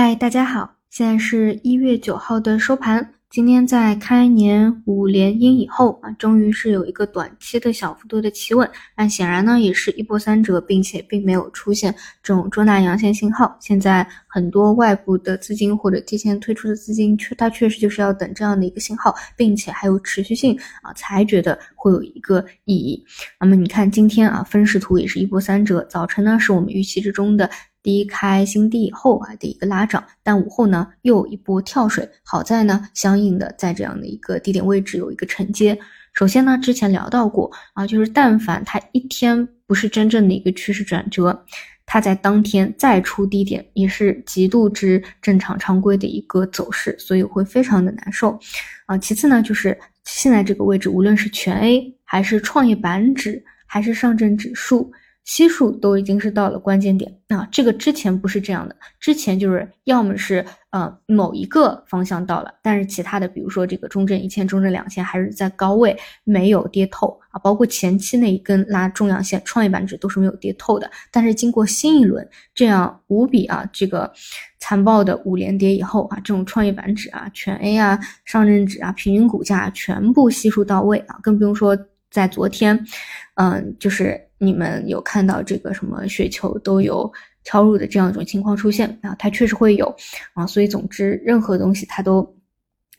嗨，大家好，现在是一月九号的收盘。今天在开年五连阴以后啊，终于是有一个短期的小幅度的企稳，但显然呢也是一波三折，并且并没有出现这种中大阳线信号。现在很多外部的资金或者提前退出的资金，确它确实就是要等这样的一个信号，并且还有持续性啊，才觉得会有一个意义。那么你看今天啊，分时图也是一波三折，早晨呢是我们预期之中的。低开新低以后啊的一个拉涨，但午后呢又有一波跳水，好在呢相应的在这样的一个低点位置有一个承接。首先呢之前聊到过啊，就是但凡它一天不是真正的一个趋势转折，它在当天再出低点也是极度之正常常规的一个走势，所以会非常的难受啊。其次呢就是现在这个位置，无论是全 A 还是创业板指还是上证指数。悉数都已经是到了关键点啊，这个之前不是这样的，之前就是要么是呃某一个方向到了，但是其他的，比如说这个中证一千、中证两千还是在高位没有跌透啊，包括前期那一根拉中阳线，创业板指都是没有跌透的。但是经过新一轮这样无比啊这个残暴的五连跌以后啊，这种创业板指啊、全 A 啊、上证指啊，平均股价全部悉数到位啊，更不用说在昨天，嗯，就是。你们有看到这个什么雪球都有敲入的这样一种情况出现啊？它确实会有啊，所以总之任何东西它都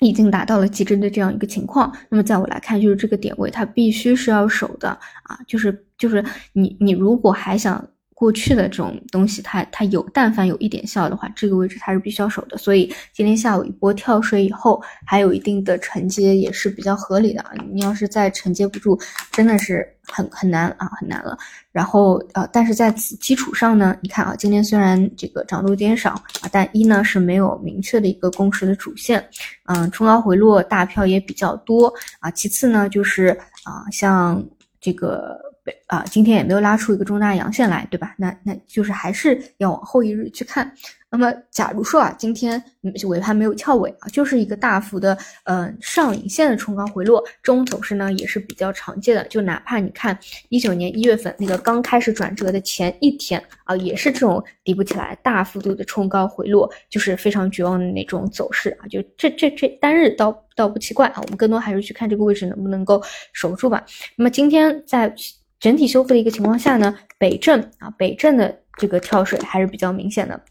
已经达到了极致的这样一个情况。那么在我来看，就是这个点位它必须是要守的啊，就是就是你你如果还想。过去的这种东西，它它有，但凡有一点效的话，这个位置它是必须要守的。所以今天下午一波跳水以后，还有一定的承接，也是比较合理的啊。你要是再承接不住，真的是很很难啊，很难了。然后呃，但是在此基础上呢，你看啊，今天虽然这个涨多减少啊，但一呢是没有明确的一个共识的主线，嗯，冲高回落大票也比较多啊。其次呢，就是啊，像这个。啊，今天也没有拉出一个中大阳线来，对吧？那那就是还是要往后一日去看。那么，假如说啊，今天尾盘没有翘尾啊，就是一个大幅的呃上影线的冲高回落，这种走势呢也是比较常见的。就哪怕你看一九年一月份那个刚开始转折的前一天啊，也是这种底不起来，大幅度的冲高回落，就是非常绝望的那种走势啊。就这这这单日倒倒不奇怪啊，我们更多还是去看这个位置能不能够守住吧。那么今天在。整体修复的一个情况下呢，北证啊，北证的这个跳水还是比较明显的。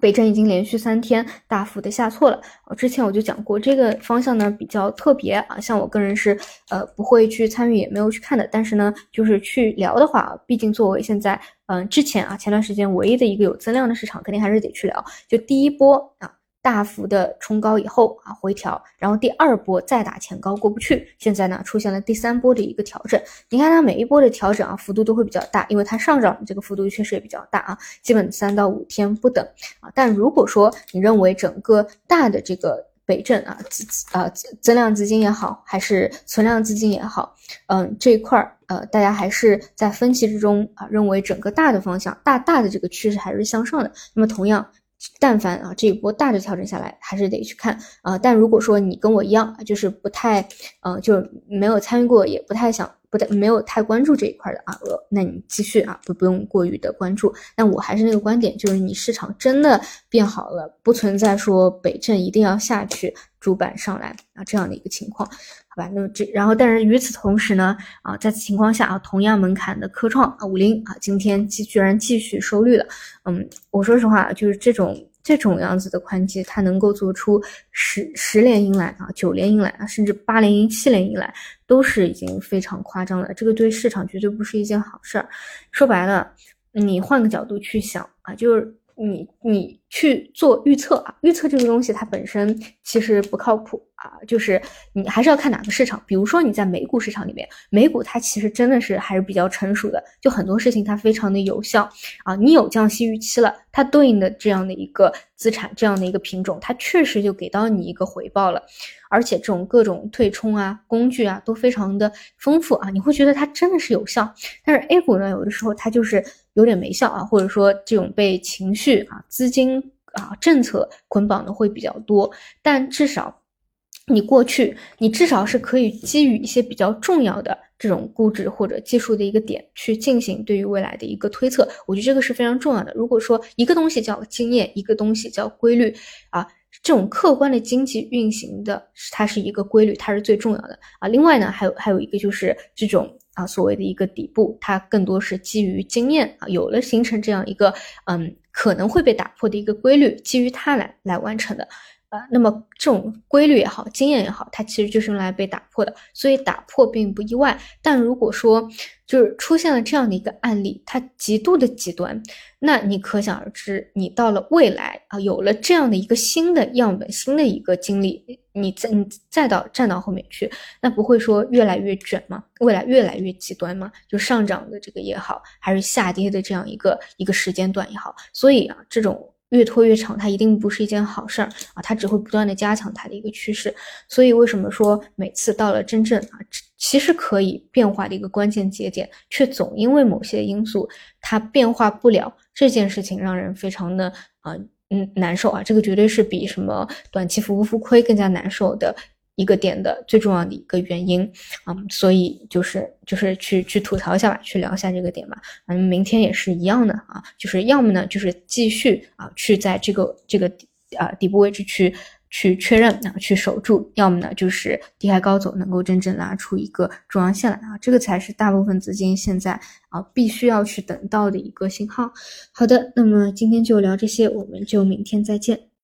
北证已经连续三天大幅的下挫了。之前我就讲过，这个方向呢比较特别啊，像我个人是呃不会去参与，也没有去看的。但是呢，就是去聊的话，毕竟作为现在嗯之前啊前段时间唯一的一个有增量的市场，肯定还是得去聊。就第一波啊。大幅的冲高以后啊回调，然后第二波再打前高过不去，现在呢出现了第三波的一个调整。你看它每一波的调整啊幅度都会比较大，因为它上涨的这个幅度确实也比较大啊，基本三到五天不等啊。但如果说你认为整个大的这个北证啊资啊增量资金也好，还是存量资金也好，嗯这一块儿呃大家还是在分歧之中啊认为整个大的方向大大的这个趋势还是向上的，那么同样。但凡啊这一波大的调整下来，还是得去看啊。但如果说你跟我一样，就是不太，呃，就没有参与过，也不太想，不太没有太关注这一块的啊，呃那你继续啊，不不用过于的关注。但我还是那个观点，就是你市场真的变好了，不存在说北证一定要下去，主板上来啊这样的一个情况。好吧，那么这然后，但是与此同时呢，啊，在此情况下啊，同样门槛的科创啊，五零啊，今天继居然继续收绿了。嗯，我说实话，就是这种这种样子的宽基，它能够做出十十连阴来啊，九连阴来啊，甚至八连阴、七连阴来，都是已经非常夸张了。这个对市场绝对不是一件好事儿。说白了，你换个角度去想啊，就是你你去做预测啊，预测这个东西它本身其实不靠谱。啊，就是你还是要看哪个市场，比如说你在美股市场里面，美股它其实真的是还是比较成熟的，就很多事情它非常的有效啊。你有降息预期了，它对应的这样的一个资产，这样的一个品种，它确实就给到你一个回报了，而且这种各种退冲啊、工具啊都非常的丰富啊，你会觉得它真的是有效。但是 A 股呢，有的时候它就是有点没效啊，或者说这种被情绪啊、资金啊、政策捆绑的会比较多，但至少。你过去，你至少是可以基于一些比较重要的这种估值或者技术的一个点去进行对于未来的一个推测，我觉得这个是非常重要的。如果说一个东西叫经验，一个东西叫规律啊，这种客观的经济运行的它是一个规律，它是最重要的啊。另外呢，还有还有一个就是这种啊所谓的一个底部，它更多是基于经验啊，有了形成这样一个嗯可能会被打破的一个规律，基于它来来完成的。呃，那么这种规律也好，经验也好，它其实就是用来被打破的，所以打破并不意外。但如果说就是出现了这样的一个案例，它极度的极端，那你可想而知，你到了未来啊，有了这样的一个新的样本、新的一个经历，你再你再到站到后面去，那不会说越来越卷吗？未来越来越极端吗？就上涨的这个也好，还是下跌的这样一个一个时间段也好，所以啊，这种。越拖越长，它一定不是一件好事儿啊！它只会不断的加强它的一个趋势。所以为什么说每次到了真正啊，其实可以变化的一个关键节点，却总因为某些因素它变化不了，这件事情让人非常的啊嗯难受啊！这个绝对是比什么短期浮不浮亏更加难受的。一个点的最重要的一个原因啊，所以就是就是去去吐槽一下吧，去聊一下这个点吧。嗯，明天也是一样的啊，就是要么呢就是继续啊去在这个这个啊底部位置去去确认啊去守住，要么呢就是低开高走，能够真正拉出一个中阳线来啊，这个才是大部分资金现在啊必须要去等到的一个信号。好的，那么今天就聊这些，我们就明天再见。